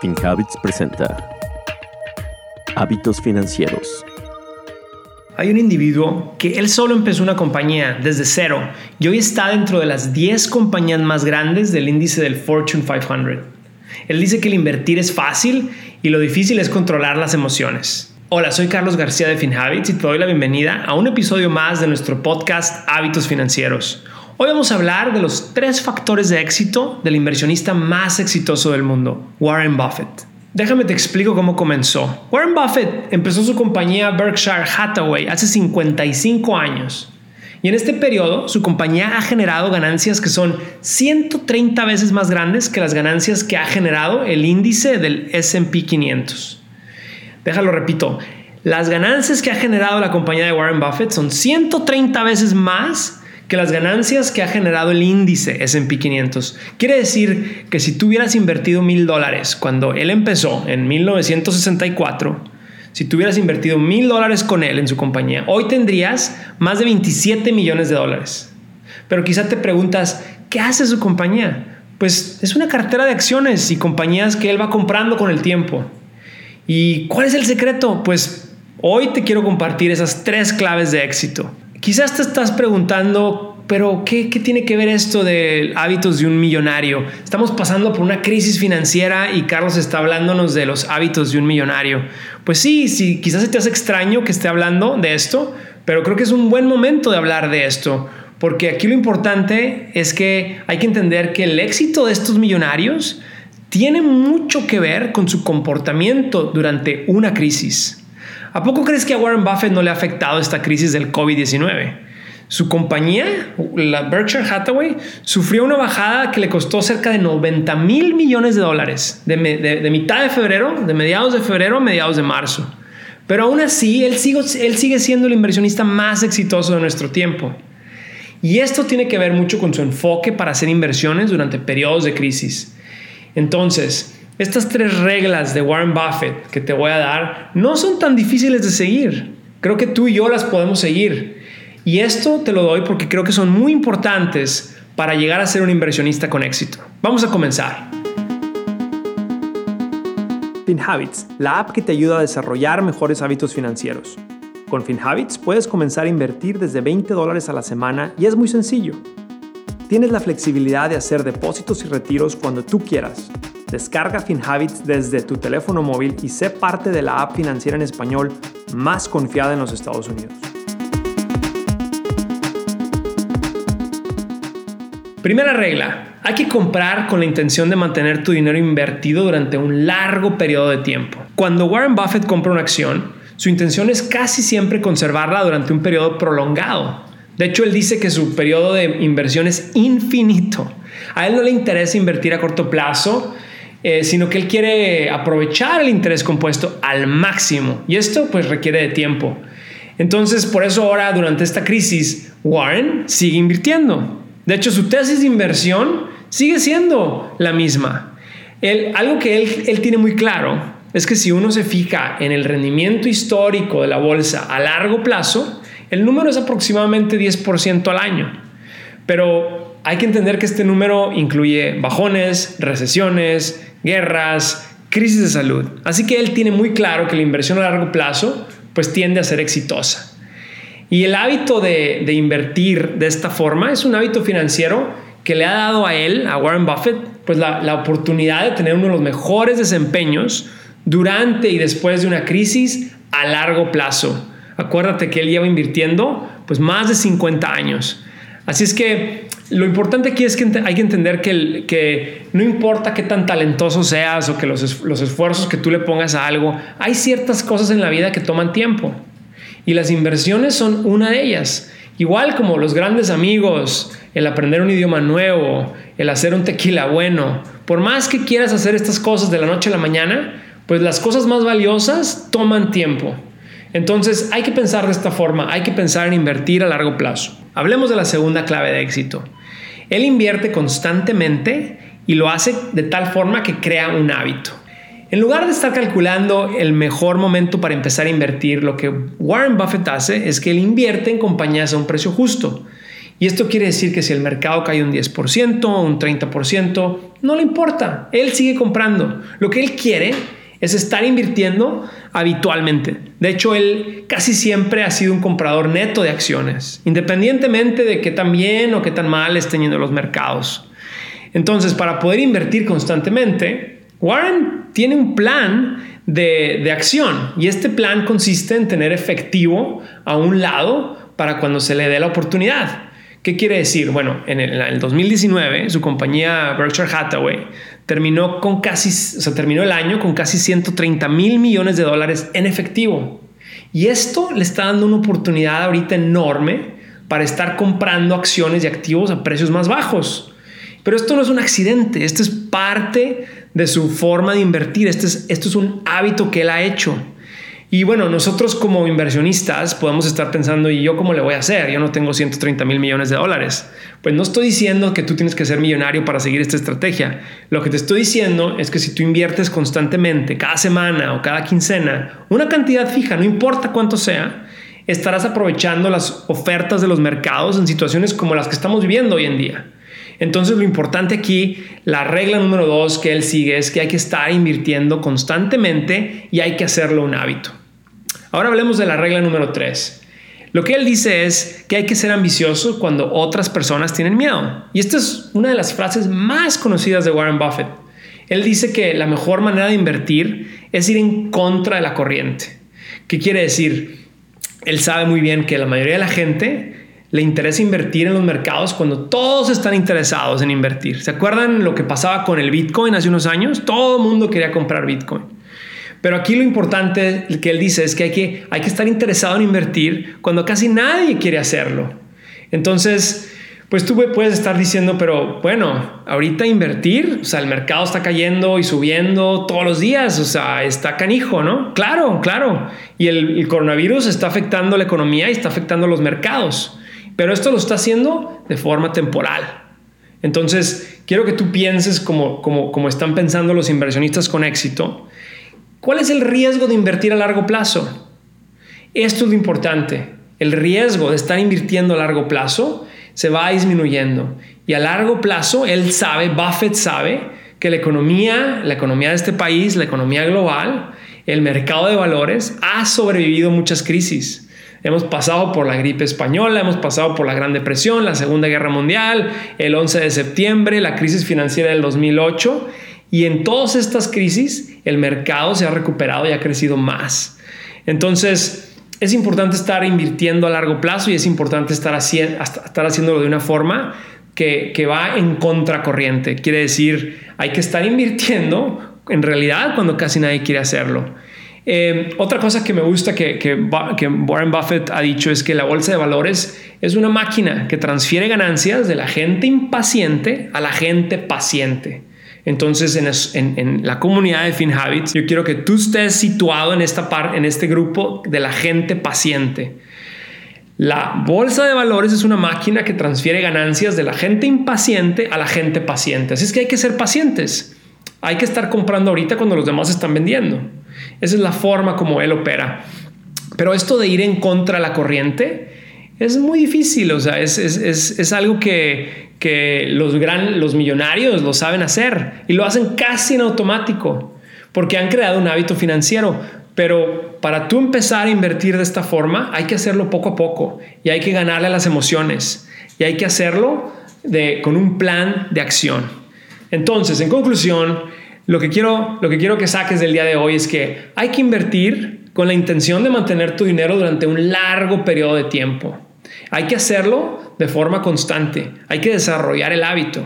FinHabits presenta Hábitos Financieros. Hay un individuo que él solo empezó una compañía desde cero y hoy está dentro de las 10 compañías más grandes del índice del Fortune 500. Él dice que el invertir es fácil y lo difícil es controlar las emociones. Hola, soy Carlos García de FinHabits y te doy la bienvenida a un episodio más de nuestro podcast Hábitos Financieros. Hoy vamos a hablar de los tres factores de éxito del inversionista más exitoso del mundo, Warren Buffett. Déjame te explico cómo comenzó. Warren Buffett empezó su compañía Berkshire Hathaway hace 55 años. Y en este periodo su compañía ha generado ganancias que son 130 veces más grandes que las ganancias que ha generado el índice del SP 500. Déjalo repito, las ganancias que ha generado la compañía de Warren Buffett son 130 veces más que las ganancias que ha generado el índice SP 500. Quiere decir que si tú hubieras invertido mil dólares cuando él empezó en 1964, si tú hubieras invertido mil dólares con él en su compañía, hoy tendrías más de 27 millones de dólares. Pero quizá te preguntas, ¿qué hace su compañía? Pues es una cartera de acciones y compañías que él va comprando con el tiempo. ¿Y cuál es el secreto? Pues hoy te quiero compartir esas tres claves de éxito. Quizás te estás preguntando, pero ¿qué, tiene que ver esto de hábitos de un millonario? Estamos pasando por una crisis financiera y Carlos está hablándonos de los hábitos de un millonario. Pues sí, sí, quizás se te hace extraño que esté hablando de esto, pero creo que es un buen momento de hablar de esto, porque aquí lo importante es que hay que entender que el éxito de estos millonarios tiene mucho que ver con su comportamiento durante una crisis. ¿A poco crees que a Warren Buffett no le ha afectado esta crisis del COVID-19? Su compañía, la Berkshire Hathaway, sufrió una bajada que le costó cerca de 90 mil millones de dólares de, mitad de febrero, de mediados de febrero a mediados de marzo. Pero aún así, él él sigue siendo el inversionista más exitoso de nuestro tiempo. Y esto tiene que ver mucho con su enfoque para hacer inversiones durante periodos de crisis. Entonces, estas tres reglas de Warren Buffett que te voy a dar no son tan difíciles de seguir. Creo que tú y yo las podemos seguir. Y esto te lo doy porque creo que son muy importantes para llegar a ser un inversionista con éxito. Vamos a comenzar. FinHabits, la app que te ayuda a desarrollar mejores hábitos financieros. Con FinHabits puedes comenzar a invertir desde 20 dólares a la semana y es muy sencillo. Tienes la flexibilidad de hacer depósitos y retiros cuando tú quieras Descarga FinHabits desde tu teléfono móvil y sé parte de la app financiera en español más confiada en los Estados Unidos. Primera regla, hay que comprar con la intención de mantener tu dinero invertido durante un largo periodo de tiempo. Cuando Warren Buffett compra una acción, su intención es casi siempre conservarla durante un periodo prolongado. De hecho, él dice que su periodo de inversión es infinito. A él no le interesa invertir a corto plazo eh, sino que él quiere aprovechar el interés compuesto al máximo y esto pues requiere de tiempo. Entonces, por eso ahora durante esta crisis, Warren sigue invirtiendo. De hecho, su tesis de inversión sigue siendo la misma. algo que él, él tiene muy claro es que si uno se fija en el rendimiento histórico de la bolsa a largo plazo, el número es aproximadamente 10% al año. Pero hay que entender que este número incluye bajones, recesiones, guerras, crisis de salud. Así que él tiene muy claro que la inversión a largo plazo pues tiende a ser exitosa. Y el hábito de, invertir de esta forma es un hábito financiero que le ha dado a él, a Warren Buffett, pues la, la oportunidad de tener uno de los mejores desempeños durante y después de una crisis a largo plazo. Acuérdate que él lleva invirtiendo pues más de 50 años. Así es que lo importante aquí es que hay que entender que, no importa qué tan talentoso seas o que los, los esfuerzos que tú le pongas a algo, hay ciertas cosas en la vida que toman tiempo. Y las inversiones son una de ellas. Igual como los grandes amigos, el aprender un idioma nuevo, el hacer un tequila bueno, por más que quieras hacer estas cosas de la noche a la mañana, pues las cosas más valiosas toman tiempo. Entonces hay que pensar de esta forma, hay que pensar en invertir a largo plazo. Hablemos de la segunda clave de éxito. Él invierte constantemente y lo hace de tal forma que crea un hábito. En lugar de estar calculando el mejor momento para empezar a invertir, lo que Warren Buffett hace es que él invierte en compañías a un precio justo. Y esto quiere decir que si el mercado cae un 10% o un 30%, no le importa, él sigue comprando. Lo que él quiere es estar invirtiendo habitualmente. De hecho, él casi siempre ha sido un comprador neto de acciones, independientemente de qué tan bien o qué tan mal estén yendo los mercados. Entonces, para poder invertir constantemente, Warren tiene un plan de, de acción y este plan consiste en tener efectivo a un lado para cuando se le dé la oportunidad. ¿Qué quiere decir? Bueno, en el, 2019 su compañía Berkshire Hathaway terminó con casi, terminó el año con casi 130 mil millones de dólares en efectivo. Y esto le está dando una oportunidad ahorita enorme para estar comprando acciones y activos a precios más bajos. Pero esto no es un accidente, esto es parte de su forma de invertir, este es, esto es un hábito que él ha hecho. Y bueno, nosotros como inversionistas podemos estar pensando, ¿y yo cómo le voy a hacer? Yo no tengo 130 mil millones de dólares. Pues no estoy diciendo que tú tienes que ser millonario para seguir esta estrategia. Lo que te estoy diciendo es que si tú inviertes constantemente, cada semana o cada quincena, una cantidad fija, no importa cuánto sea, estarás aprovechando las ofertas de los mercados en situaciones como las que estamos viviendo hoy en día. Entonces lo importante aquí, la regla número dos que él sigue es que hay que estar invirtiendo constantemente y hay que hacerlo un hábito. Ahora hablemos de la regla número tres. Lo que él dice es que hay que ser ambicioso cuando otras personas tienen miedo. Y esta es una de las frases más conocidas de Warren Buffett. Él dice que la mejor manera de invertir es ir en contra de la corriente. ¿Qué quiere decir? Él sabe muy bien que la mayoría de la gente le interesa invertir en los mercados cuando todos están interesados en invertir. ¿Se acuerdan lo que pasaba con el Bitcoin hace unos años? Todo el mundo quería comprar Bitcoin. Pero aquí lo importante que él dice es que hay que, hay que estar interesado en invertir cuando casi nadie quiere hacerlo. Entonces, pues tú puedes estar diciendo, pero bueno, ahorita invertir, o sea, el mercado está cayendo y subiendo todos los días, o sea, está canijo, ¿no? Claro, claro. Y el, coronavirus está afectando la economía y está afectando los mercados. Pero esto lo está haciendo de forma temporal. Entonces, quiero que tú pienses como, como, como están pensando los inversionistas con éxito. ¿Cuál es el riesgo de invertir a largo plazo? Esto es lo importante. El riesgo de estar invirtiendo a largo plazo se va disminuyendo. Y a largo plazo, él sabe, Buffett sabe, que la economía, la economía de este país, la economía global, el mercado de valores ha sobrevivido muchas crisis. Hemos pasado por la gripe española, hemos pasado por la Gran Depresión, la Segunda Guerra Mundial, el 11 de septiembre, la crisis financiera del 2008 y en todas estas crisis el mercado se ha recuperado y ha crecido más. Entonces, es importante estar invirtiendo a largo plazo y es importante estar, estar haciéndolo de una forma que, va en contracorriente. Quiere decir, hay que estar invirtiendo en realidad cuando casi nadie quiere hacerlo. Eh, otra cosa que me gusta que, que, Warren Buffett ha dicho es que la bolsa de valores es una máquina que transfiere ganancias de la gente impaciente a la gente paciente. Entonces, en, la comunidad de FinHabits, yo quiero que tú estés situado en, esta en este grupo de la gente paciente. La bolsa de valores es una máquina que transfiere ganancias de la gente impaciente a la gente paciente. Así es que hay que ser pacientes. Hay que estar comprando ahorita cuando los demás están vendiendo. Esa es la forma como él opera. Pero esto de ir en contra de la corriente es muy difícil, o sea, es, algo que, los, gran, los millonarios lo saben hacer y lo hacen casi en automático porque han creado un hábito financiero. Pero para tú empezar a invertir de esta forma, hay que hacerlo poco a poco y hay que ganarle las emociones y hay que hacerlo de, con un plan de acción. Entonces, en conclusión, lo que, quiero, lo que quiero que saques del día de hoy es que hay que invertir con la intención de mantener tu dinero durante un largo periodo de tiempo. Hay que hacerlo de forma constante, hay que desarrollar el hábito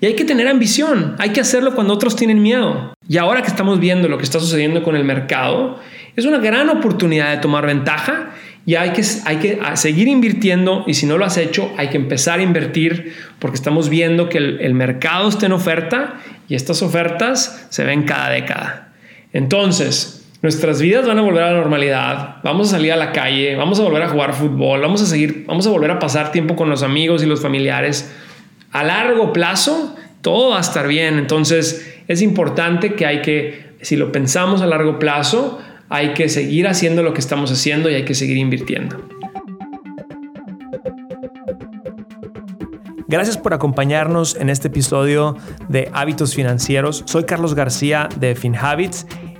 y hay que tener ambición, hay que hacerlo cuando otros tienen miedo. Y ahora que estamos viendo lo que está sucediendo con el mercado, es una gran oportunidad de tomar ventaja y hay que, hay que seguir invirtiendo y si no lo has hecho, hay que empezar a invertir porque estamos viendo que el, el mercado está en oferta y estas ofertas se ven cada década. Entonces, nuestras vidas van a volver a la normalidad, vamos a salir a la calle, vamos a volver a jugar fútbol, vamos a seguir, vamos a volver a pasar tiempo con los amigos y los familiares. A largo plazo, todo va a estar bien. Entonces, es importante que hay que, si lo pensamos a largo plazo, hay que seguir haciendo lo que estamos haciendo y hay que seguir invirtiendo. Gracias por acompañarnos en este episodio de Hábitos Financieros. Soy Carlos García de FinHabits.